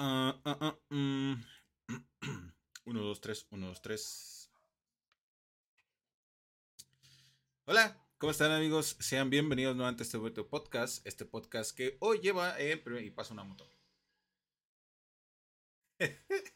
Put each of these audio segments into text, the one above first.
Ah, ah, ah, mm. 1, 2, 3, 1, 2, 3. Hola, ¿cómo están amigos? Sean bienvenidos nuevamente a este bonito podcast. Este podcast que hoy lleva en primer- y pasa una moto.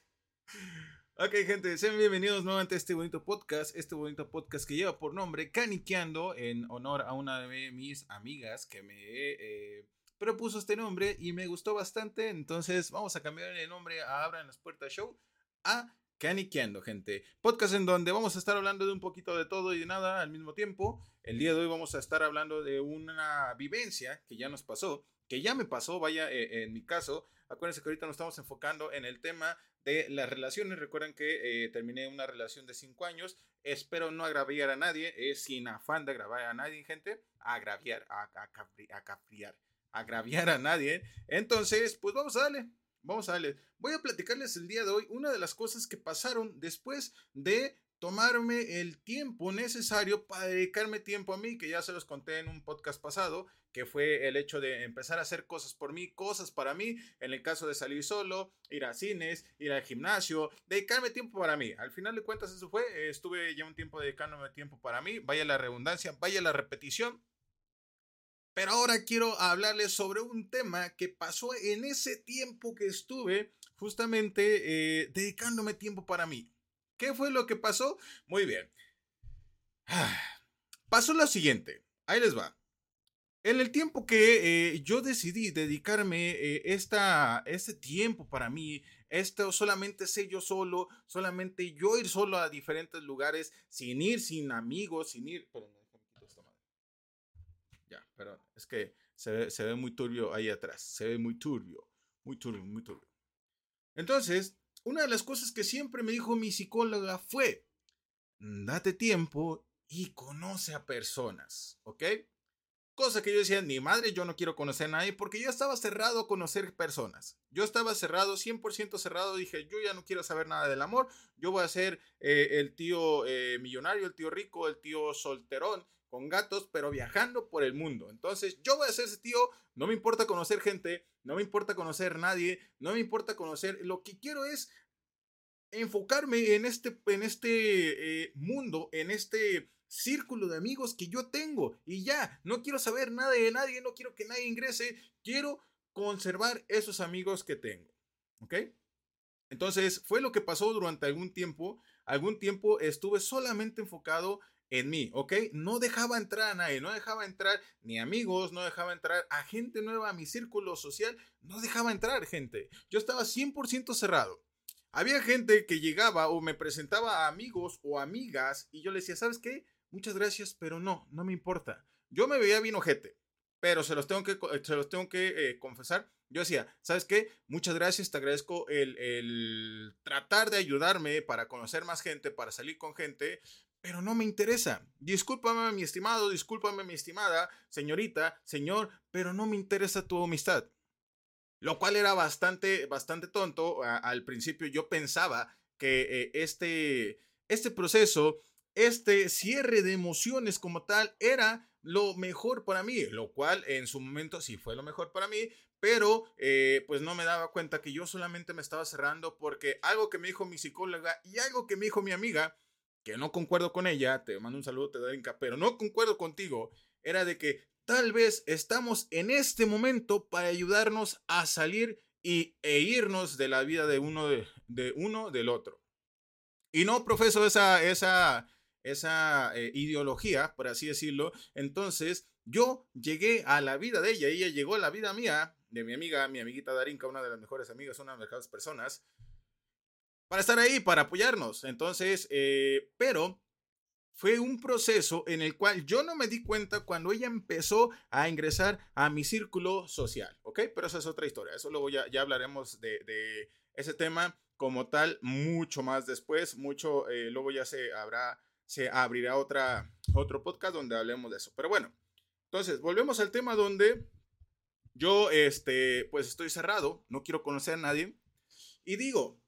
ok, gente, sean bienvenidos nuevamente a este bonito podcast. Este bonito podcast que lleva por nombre Caniqueando en honor a una de mis amigas que me eh, propuso este nombre y me gustó bastante. Entonces vamos a cambiar el nombre a Abran las Puertas Show a Caniqueando, gente. Podcast en donde vamos a estar hablando de un poquito de todo y de nada al mismo tiempo. El día de hoy vamos a estar hablando de una vivencia que ya nos pasó, que ya me pasó, vaya, eh, en mi caso. Acuérdense que ahorita nos estamos enfocando en el tema de las relaciones. Recuerden que eh, terminé una relación de 5 años. Espero no agraviar a nadie, es sin afán de agraviar a nadie, gente. Agraviar, a, a, a capriar, agraviar a nadie. Entonces, pues vamos a darle. Vamos a darle. Voy a platicarles el día de hoy una de las cosas que pasaron después de tomarme el tiempo necesario para dedicarme tiempo a mí, que ya se los conté en un podcast pasado, que fue el hecho de empezar a hacer cosas por mí, cosas para mí, en el caso de salir solo, ir a cines, ir al gimnasio, dedicarme tiempo para mí. Al final de cuentas eso fue, eh, estuve ya un tiempo dedicándome tiempo para mí, vaya la redundancia, vaya la repetición. Pero ahora quiero hablarles sobre un tema que pasó en ese tiempo que estuve justamente eh, dedicándome tiempo para mí. ¿Qué fue lo que pasó? Muy bien. Pasó lo siguiente. Ahí les va. En el tiempo que eh, yo decidí dedicarme eh, esta, este tiempo para mí, esto solamente sé yo solo, solamente yo ir solo a diferentes lugares, sin ir, sin amigos, sin ir déjame quitar esta madre. Ya, perdón, es que se ve, muy turbio ahí atrás, se ve muy turbio, muy turbio, muy turbio. Entonces, una de las cosas que siempre me dijo mi psicóloga fue, date tiempo y conoce a personas, ¿ok? Cosa que yo decía, ni madre, yo no quiero conocer a nadie porque yo estaba cerrado a conocer personas. Yo estaba cerrado, 100% cerrado. Dije, yo ya no quiero saber nada del amor. Yo voy a ser eh, el tío eh, millonario, el tío rico, el tío solterón con gatos, pero viajando por el mundo. Entonces, yo voy a ser ese tío. No me importa conocer gente, no me importa conocer nadie, no me importa conocer. Lo que quiero es enfocarme en este, en este eh, mundo, en este círculo de amigos que yo tengo. Y ya, no quiero saber nada de nadie, no quiero que nadie ingrese, quiero conservar esos amigos que tengo. ¿Ok? Entonces, fue lo que pasó durante algún tiempo. Algún tiempo estuve solamente enfocado en mí, ¿ok? No dejaba entrar a nadie, no dejaba entrar ni amigos, no dejaba entrar a gente nueva a mi círculo social, no dejaba entrar gente. Yo estaba 100% cerrado. Había gente que llegaba o me presentaba a amigos o amigas y yo le decía, ¿sabes qué? Muchas gracias, pero no, no me importa. Yo me veía bien ojete, pero se los tengo que, se los tengo que eh, confesar. Yo decía, ¿sabes qué? Muchas gracias, te agradezco el, el tratar de ayudarme para conocer más gente, para salir con gente, pero no me interesa. Discúlpame, mi estimado, discúlpame, mi estimada, señorita, señor, pero no me interesa tu amistad. Lo cual era bastante, bastante tonto. Al principio yo pensaba que eh, este, este proceso, este cierre de emociones como tal, era lo mejor para mí, lo cual en su momento sí fue lo mejor para mí, pero eh, pues no me daba cuenta que yo solamente me estaba cerrando porque algo que me dijo mi psicóloga y algo que me dijo mi amiga, que no concuerdo con ella, te mando un saludo, te doy pero no concuerdo contigo, era de que tal vez estamos en este momento para ayudarnos a salir y, e irnos de la vida de uno, de, uno del otro. Y no profeso esa, esa, esa eh, ideología, por así decirlo. Entonces, yo llegué a la vida de ella, ella llegó a la vida mía, de mi amiga, mi amiguita Darinka, una de las mejores amigas, una de las mejores personas, para estar ahí, para apoyarnos. Entonces, eh, pero fue un proceso en el cual yo no me di cuenta cuando ella empezó a ingresar a mi círculo social, ¿ok? Pero esa es otra historia, eso luego ya, ya hablaremos de, de ese tema como tal mucho más después, mucho, eh, luego ya se habrá, se abrirá otra, otro podcast donde hablemos de eso. Pero bueno, entonces, volvemos al tema donde yo, este, pues estoy cerrado, no quiero conocer a nadie y digo,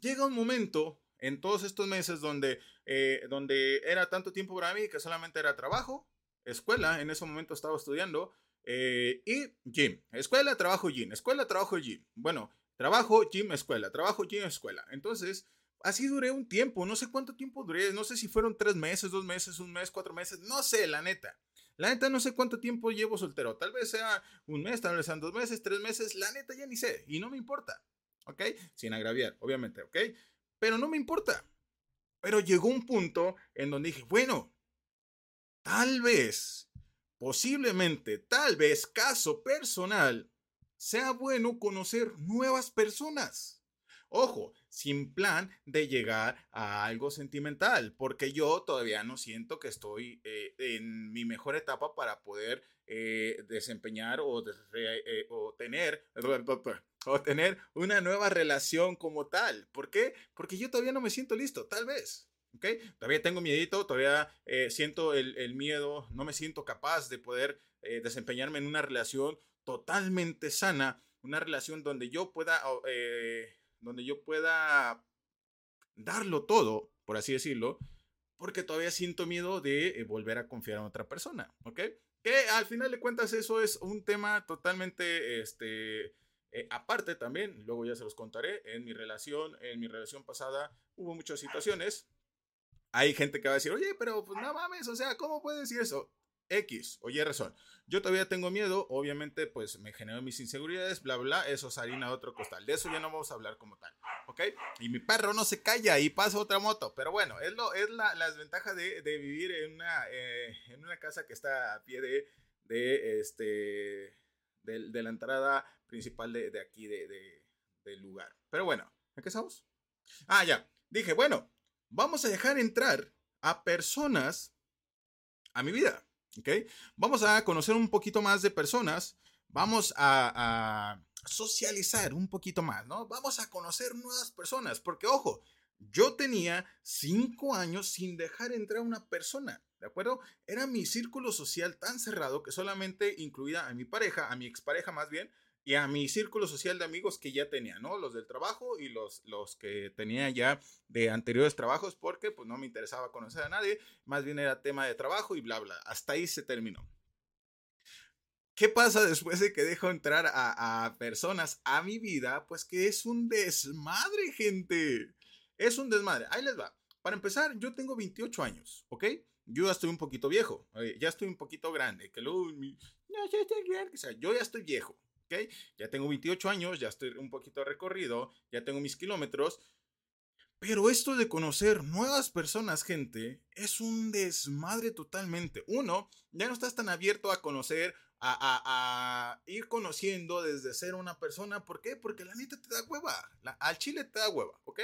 llega un momento en todos estos meses donde, eh, donde era tanto tiempo para mí que solamente era trabajo, escuela, en ese momento estaba estudiando, eh, y gym. Escuela, trabajo, gym. Escuela, trabajo, gym. Bueno, trabajo, gym, escuela, trabajo, gym, escuela. Entonces, así duré un tiempo, no sé cuánto tiempo duré, no sé si fueron tres meses, dos meses, un mes, cuatro meses, no sé, la neta. La neta no sé cuánto tiempo llevo soltero, tal vez sea un mes, tal vez sean dos meses, tres meses, la neta ya ni sé y no me importa, ¿ok? Sin agraviar, obviamente, ¿ok? Pero no me importa. Pero llegó un punto en donde dije, bueno, tal vez, posiblemente, tal vez, caso personal, sea bueno conocer nuevas personas. Ojo, sin plan de llegar a algo sentimental, porque yo todavía no siento que estoy eh, en mi mejor etapa para poder eh, desempeñar o, eh, o, tener, o tener una nueva relación como tal. ¿Por qué? Porque yo todavía no me siento listo, tal vez. ¿Okay? Todavía tengo miedito, todavía siento el, el, miedo, no me siento capaz de poder desempeñarme en una relación totalmente sana, una relación donde yo pueda donde yo pueda darlo todo, por así decirlo, porque todavía siento miedo de eh, volver a confiar en otra persona, ¿ok? Que al final de cuentas eso es un tema totalmente, este, eh, aparte también, luego ya se los contaré, en mi relación, en mi relación pasada hubo muchas situaciones. Hay gente que va a decir, oye, pero pues no mames, o sea, ¿cómo puedes decir eso? X o Y razón. Yo todavía tengo miedo, obviamente, pues me generó mis inseguridades, bla, bla, eso es harina de otro costal. De eso ya no vamos a hablar como tal, ¿ok? Y mi perro no se calla y pasa otra moto, pero bueno, es, lo, es la, la desventaja de, de, vivir en una, eh, en una casa que está a pie de, de, este, de, la entrada principal de, aquí, de, del lugar. Pero bueno, ¿en qué estamos? Ah, ya, dije, bueno, vamos a dejar entrar a personas a mi vida. Vamos a conocer un poquito más de personas, vamos a, socializar un poquito más, ¿no? Vamos a conocer nuevas personas, porque ojo, yo tenía cinco años sin dejar entrar a una persona, ¿de acuerdo? Era mi círculo social tan cerrado que solamente incluía a mi pareja, a mi expareja más bien, y a mi círculo social de amigos que ya tenía, ¿no? Los del trabajo y los, los que tenía ya de anteriores trabajos porque pues no me interesaba conocer a nadie, más bien era tema de trabajo y bla, bla. Hasta ahí se terminó. ¿Qué pasa después de que dejo entrar a, a personas a mi vida? Pues que es un desmadre, gente. Es un desmadre. Ahí les va. Para empezar, yo tengo 28 años, ¿ok? Yo ya estoy un poquito viejo, ya estoy un poquito grande, que luego, yo ya estoy viejo, ya tengo 28 años, ya estoy un poquito recorrido, ya tengo mis kilómetros. Pero esto de conocer nuevas personas, gente, es un desmadre totalmente. Uno, ya no estás tan abierto a conocer, a, ir conociendo desde ser una persona. ¿Por qué? Porque la neta te da hueva. al chile te da hueva, ¿ok?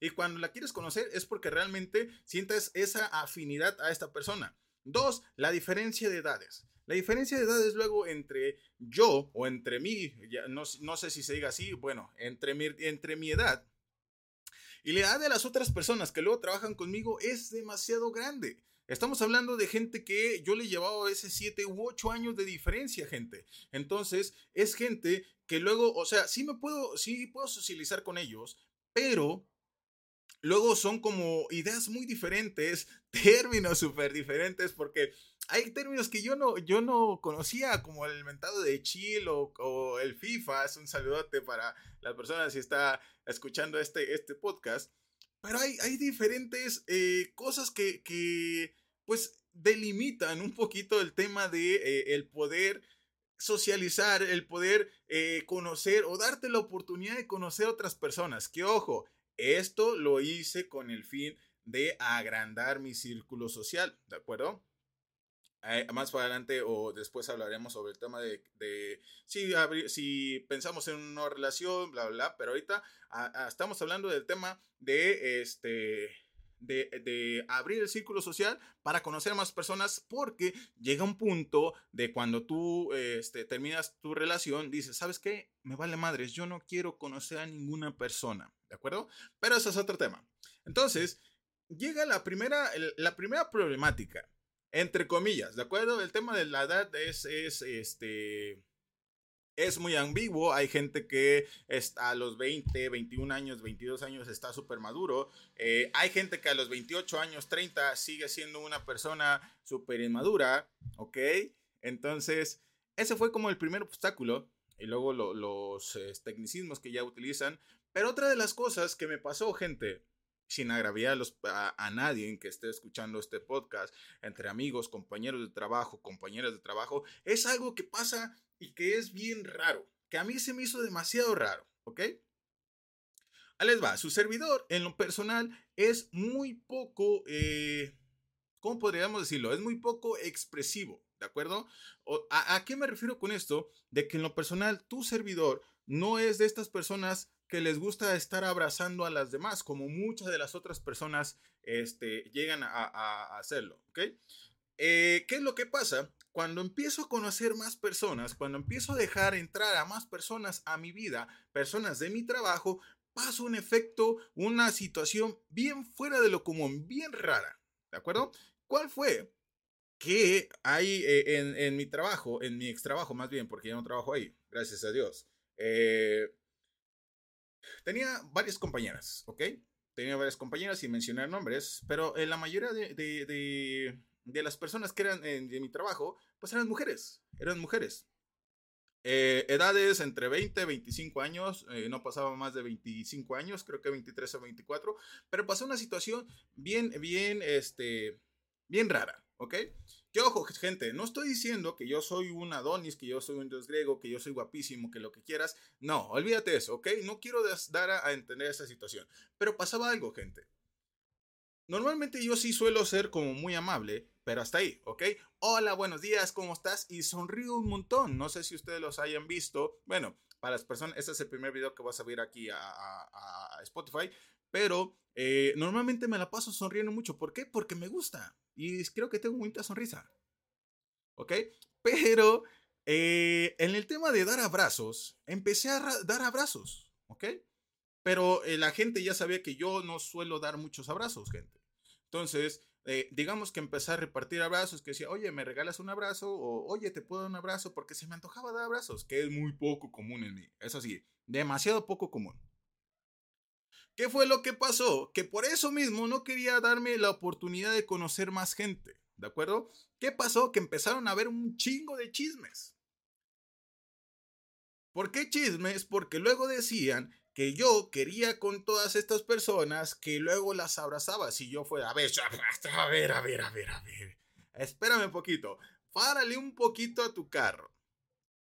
Y cuando la quieres conocer es porque realmente sientes esa afinidad a esta persona. Dos, la diferencia de edades. La diferencia de edades luego entre yo o entre mí, ya no, no, sé si se diga así, bueno, entre mi, entre mi edad y la edad de las otras personas que luego trabajan conmigo es demasiado grande. Estamos hablando de gente que yo le llevaba ese 7 u 8 años de diferencia, gente. Entonces, es gente que luego, o sea, sí me puedo, sí puedo socializar con ellos, pero luego son como ideas muy diferentes, términos súper diferentes, porque hay términos que yo no, yo no conocía, como el mentado de chill o, el FIFA. Es un saludote para la persona si está escuchando este, este podcast. Pero hay, hay diferentes eh, cosas que, que, pues, delimitan un poquito el tema de eh, el poder socializar, el poder eh, conocer o darte la oportunidad de conocer otras personas. Que ojo, esto lo hice con el fin de agrandar mi círculo social, ¿de acuerdo? Eh, más para adelante o después hablaremos sobre el tema de, de si, si pensamos en una relación, bla, bla, pero ahorita estamos hablando del tema de este... De, abrir el círculo social para conocer más personas porque llega un punto de cuando tú este, terminas tu relación, dices, ¿sabes qué? Me vale madres, yo no quiero conocer a ninguna persona, ¿de acuerdo? Pero eso es otro tema. Entonces, llega la primera, la primera problemática entre comillas, ¿de acuerdo? El tema de la edad es, es, este, es muy ambiguo. Hay gente que está a los 20, 21 años, 22 años está súper maduro. Eh, hay gente que a los 28 años, 30 sigue siendo una persona súper inmadura, ¿ok? Entonces, ese fue como el primer obstáculo. y luego los eh, tecnicismos que ya utilizan. Pero otra de las cosas que me pasó, gente, sin agraviar a, nadie que esté escuchando este podcast, entre amigos, compañeros de trabajo, compañeras de trabajo, es algo que pasa y que es bien raro, que a mí se me hizo demasiado raro, ¿ok? Ahí les va, su servidor en lo personal es muy poco, eh, ¿cómo podríamos decirlo? Es muy poco expresivo, ¿de acuerdo? ¿A, ¿A qué me refiero con esto? De que en lo personal tu servidor no es de estas personas que les gusta estar abrazando a las demás, como muchas de las otras personas este, llegan a, hacerlo, ¿ok? Eh, ¿Qué es lo que pasa? Cuando empiezo a conocer más personas, cuando empiezo a dejar entrar a más personas a mi vida, personas de mi trabajo, pasa un efecto, una situación bien fuera de lo común, bien rara, ¿de acuerdo? ¿Cuál fue? Que hay eh, en, mi trabajo, en mi ex trabajo más bien, porque ya no trabajo ahí, gracias a Dios. Eh, Tenía varias compañeras, ¿ok? Tenía varias compañeras sin mencionar nombres, pero en la mayoría de, de, de, las personas que eran de mi trabajo, pues eran mujeres, eran mujeres. Eh, edades entre 20 y 25 años, eh, no pasaba más de 25 años, creo que 23 o 24, pero pasó una situación bien, bien, este, bien rara, ¿ok? Que ojo, gente, no estoy diciendo que yo soy un Adonis, que yo soy un dios griego, que yo soy guapísimo, que lo que quieras. No, olvídate eso, ¿ok? No quiero dar a, entender esa situación. Pero pasaba algo, gente. Normalmente yo sí suelo ser como muy amable, pero hasta ahí, ¿ok? Hola, buenos días, ¿cómo estás? Y sonrío un montón. No sé si ustedes los hayan visto. Bueno, para las personas, este es el primer video que vas a ver aquí a, a Spotify. Pero eh, normalmente me la paso sonriendo mucho. ¿Por qué? Porque me gusta. Y creo que tengo bonita sonrisa. ¿Ok? Pero eh, en el tema de dar abrazos, empecé a dar abrazos. ¿Ok? Pero eh, la gente ya sabía que yo no suelo dar muchos abrazos, gente. Entonces, digamos que empecé a repartir abrazos, que decía, oye, ¿me regalas un abrazo? O, oye, ¿te puedo dar un abrazo? Porque se me antojaba dar abrazos, que es muy poco común en mí. Eso sí, demasiado poco común. ¿Qué fue lo que pasó? Que por eso mismo no quería darme la oportunidad de conocer más gente, ¿de acuerdo? ¿Qué pasó? Que empezaron a haber un chingo de chismes. ¿Por qué chismes? Porque luego decían que yo quería con todas estas personas que luego las abrazaba. Si yo fuera, a ver, a ver, a ver, a ver, a ver. Espérame un poquito. Párale un poquito a tu carro.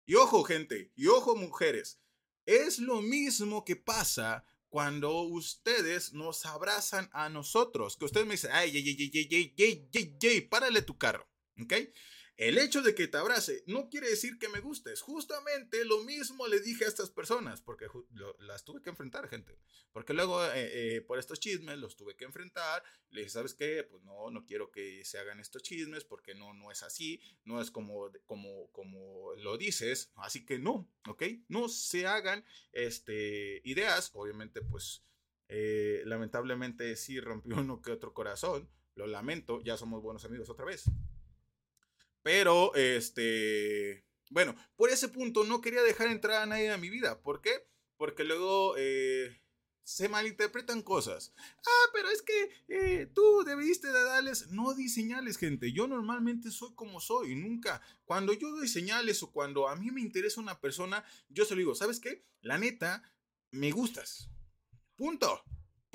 Y ojo, gente, y ojo, mujeres. Es lo mismo que pasa cuando ustedes nos abrazan a nosotros, que ustedes me dicen, ay, ay, ay, ay, ay, ay, ay, párale tu carro, ¿ok? El hecho de que te abrace no quiere decir que me gustes. Justamente lo mismo le dije a estas personas, porque las tuve que enfrentar, gente. Porque luego, eh, eh, por estos chismes, los tuve que enfrentar. Le dije, ¿sabes qué? Pues no, no quiero que se hagan estos chismes, porque no, no es así, no es como, como, como lo dices. Así que no, ¿ok? No se hagan este, ideas. Obviamente, pues, eh, lamentablemente sí rompió uno que otro corazón. Lo lamento, ya somos buenos amigos otra vez. Pero, este, bueno, por ese punto no quería dejar entrar a nadie a mi vida. ¿Por qué? Porque luego eh, se malinterpretan cosas. Ah, pero es que eh, tú debiste de darles, no di señales, gente. Yo normalmente soy como soy, nunca. Cuando yo doy señales o cuando a mí me interesa una persona, yo se lo digo, ¿sabes qué? La neta, me gustas. Punto.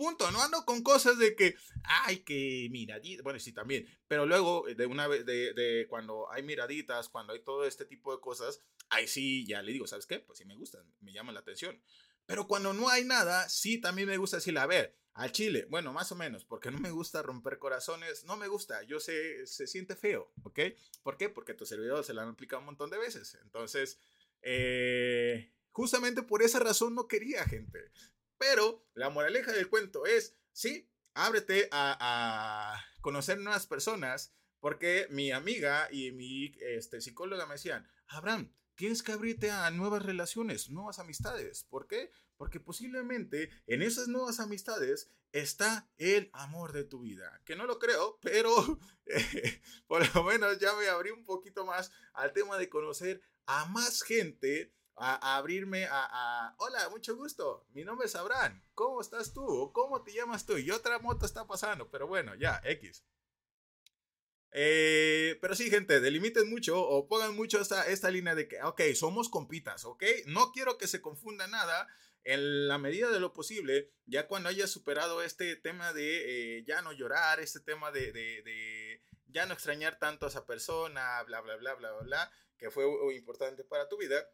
Punto, no ando con cosas de que, ay, que miraditas, bueno, sí también, pero luego eh, de una vez, de, de, cuando hay miraditas, cuando hay todo este tipo de cosas, ahí sí ya le digo, ¿sabes qué? Pues sí me gustan, me llaman la atención. Pero cuando no hay nada, sí también me gusta decirle, a ver, al chile, bueno, más o menos, porque no me gusta romper corazones, no me gusta, yo sé, se siente feo, ¿ok? ¿Por qué? Porque tu servidor se lo han aplicado un montón de veces. Entonces, eh, justamente por esa razón no quería gente. Pero la moraleja del cuento es, sí, ábrete a, conocer nuevas personas, porque mi amiga y mi este, psicóloga me decían, Abraham, tienes que abrirte a nuevas relaciones, nuevas amistades. ¿Por qué? Porque posiblemente en esas nuevas amistades está el amor de tu vida. Que no lo creo, pero por lo menos ya me abrí un poquito más al tema de conocer a más gente a, abrirme a, hola, mucho gusto, mi nombre es Abraham, ¿cómo estás tú? ¿Cómo te llamas tú? Y otra moto está pasando, pero bueno, ya, X. Eh, pero sí, gente, delimiten mucho o pongan mucho esta, esta línea de que, ok, somos compitas, ok. No quiero que se confunda nada. En la medida de lo posible, ya cuando hayas superado este tema de eh, ya no llorar, este tema de, de, de, ya no extrañar tanto a esa persona, bla, bla, bla, bla, bla, bla, que fue importante para tu vida,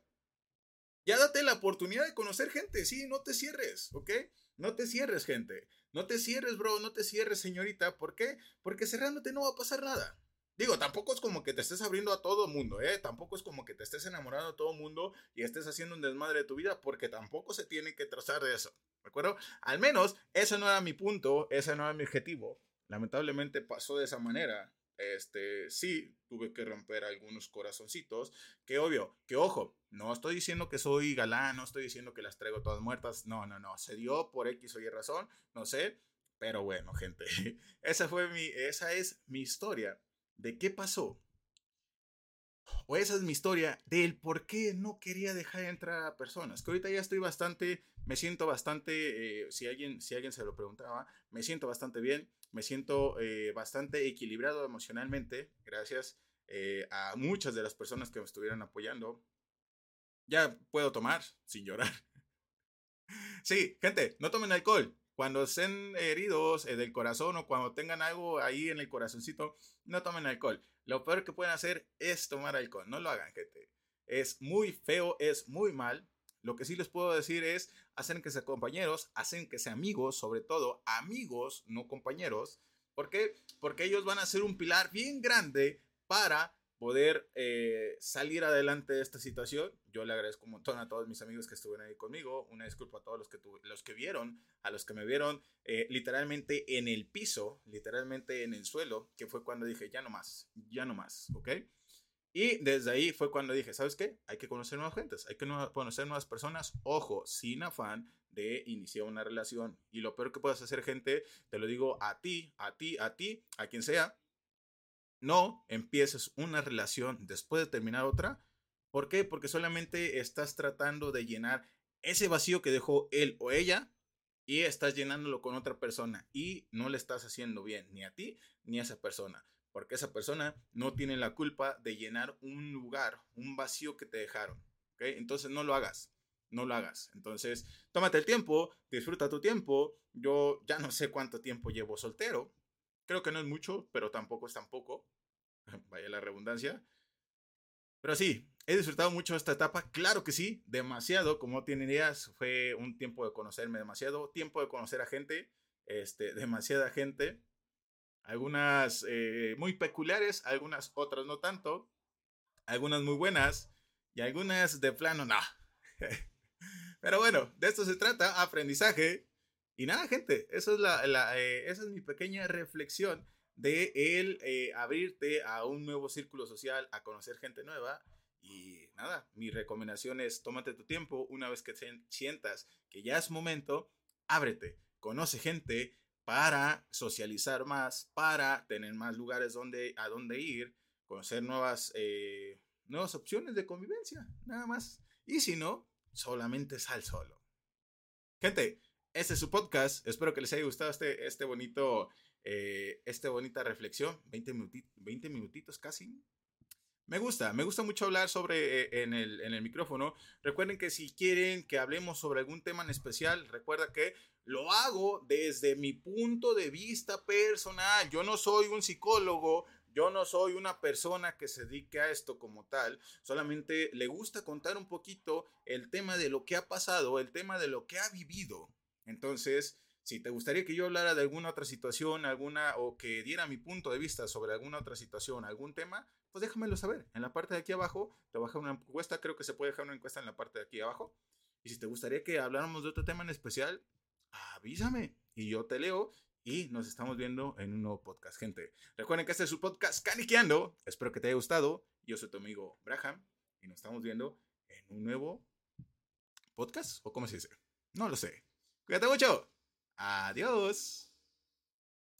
ya date la oportunidad de conocer gente, sí, no te cierres, ¿ok? No te cierres, gente. No te cierres, bro, no te cierres, señorita. ¿Por qué? Porque cerrándote no va a pasar nada. Digo, tampoco es como que te estés abriendo a todo mundo, ¿eh? Tampoco es como que te estés enamorando a todo mundo y estés haciendo un desmadre de tu vida, porque tampoco se tiene que trazar de eso, ¿de acuerdo? Al menos ese no era mi punto, ese no era mi objetivo. Lamentablemente pasó de esa manera. Este, sí, tuve que romper algunos corazoncitos, que obvio, que ojo, no estoy diciendo que soy galán, no estoy diciendo que las traigo todas muertas, no, no, no, se dio por X o Y razón, no sé, pero bueno, gente, esa fue mi, esa es mi historia de qué pasó. O esa es mi historia del por qué no quería dejar entrar a personas. Que ahorita ya estoy bastante, me siento bastante, eh, si, alguien, si alguien se lo preguntaba, me siento bastante bien, me siento eh, bastante equilibrado emocionalmente, gracias eh, a muchas de las personas que me estuvieron apoyando. Ya puedo tomar sin llorar. sí, gente, no tomen alcohol. Cuando estén heridos del corazón o cuando tengan algo ahí en el corazoncito, no tomen alcohol. Lo peor que pueden hacer es tomar alcohol. No lo hagan, gente. Es muy feo, es muy mal. Lo que sí les puedo decir es, hacen que sean compañeros, hacen que sean amigos, sobre todo amigos, no compañeros. ¿Por qué? Porque ellos van a ser un pilar bien grande para poder eh, salir adelante de esta situación. Yo le agradezco un montón a todos mis amigos que estuvieron ahí conmigo. Una disculpa a todos los que, los que vieron, a los que me vieron eh, literalmente en el piso, literalmente en el suelo, que fue cuando dije, ya no más, ya no más, ¿ok? Y desde ahí fue cuando dije, ¿sabes qué? Hay que conocer nuevas gentes, hay que conocer nuevas personas. Ojo, sin afán de iniciar una relación. Y lo peor que puedes hacer, gente, te lo digo a ti, a ti, a ti, a quien sea, no empieces una relación después de terminar otra. ¿Por qué? Porque solamente estás tratando de llenar ese vacío que dejó él o ella y estás llenándolo con otra persona y no le estás haciendo bien ni a ti ni a esa persona. Porque esa persona no tiene la culpa de llenar un lugar, un vacío que te dejaron. Entonces no lo hagas no lo hagas. Entonces, tómate el tiempo, disfruta tu tiempo. Yo ya no sé cuánto tiempo llevo soltero, Creo que no es mucho, pero tampoco es tan poco. Vaya la redundancia. Pero sí, he disfrutado mucho esta etapa. Claro que sí, demasiado. Como tienen ideas, fue un tiempo de conocerme demasiado. Tiempo de conocer a gente, este, demasiada gente. Algunas eh, muy peculiares, algunas otras no tanto. Algunas muy buenas y algunas de plano no. Pero bueno, de esto se trata, aprendizaje. Y nada, gente, eso es la, eh, esa es mi pequeña reflexión de el eh, abrirte a un nuevo círculo social, a conocer gente nueva. Y nada, mi recomendación es tómate tu tiempo una vez que sientas que ya es momento, ábrete, conoce gente para socializar más, para tener más lugares donde, a donde ir, conocer nuevas, eh, nuevas opciones de convivencia, nada más. Y si no, solamente sal solo. Gente, este es su podcast. Espero que les haya gustado este, este bonito, eh, esta bonita reflexión. 20, minutitos, 20 minutitos casi. Me gusta, me gusta mucho hablar sobre eh, en, el, en el micrófono. Recuerden que si quieren que hablemos sobre algún tema en especial, recuerda que lo hago desde mi punto de vista personal. Yo no soy un psicólogo, yo no soy una persona que se dedique a esto como tal, solamente le gusta contar un poquito el tema de lo que ha pasado, el tema de lo que ha vivido. Entonces, si te gustaría que yo hablara de alguna otra situación, alguna o que diera mi punto de vista sobre alguna otra situación, algún tema, pues déjamelo saber. En la parte de aquí abajo te voy a una encuesta, creo que se puede dejar una encuesta en la parte de aquí abajo. Y si te gustaría que habláramos de otro tema en especial, avísame y yo te leo y nos estamos viendo en un nuevo podcast, gente. Recuerden que este es su podcast Caniqueando. Espero que te haya gustado. Yo soy tu amigo Braham y nos estamos viendo en un nuevo podcast o cómo se dice. No lo sé. Cuídate mucho. Adiós.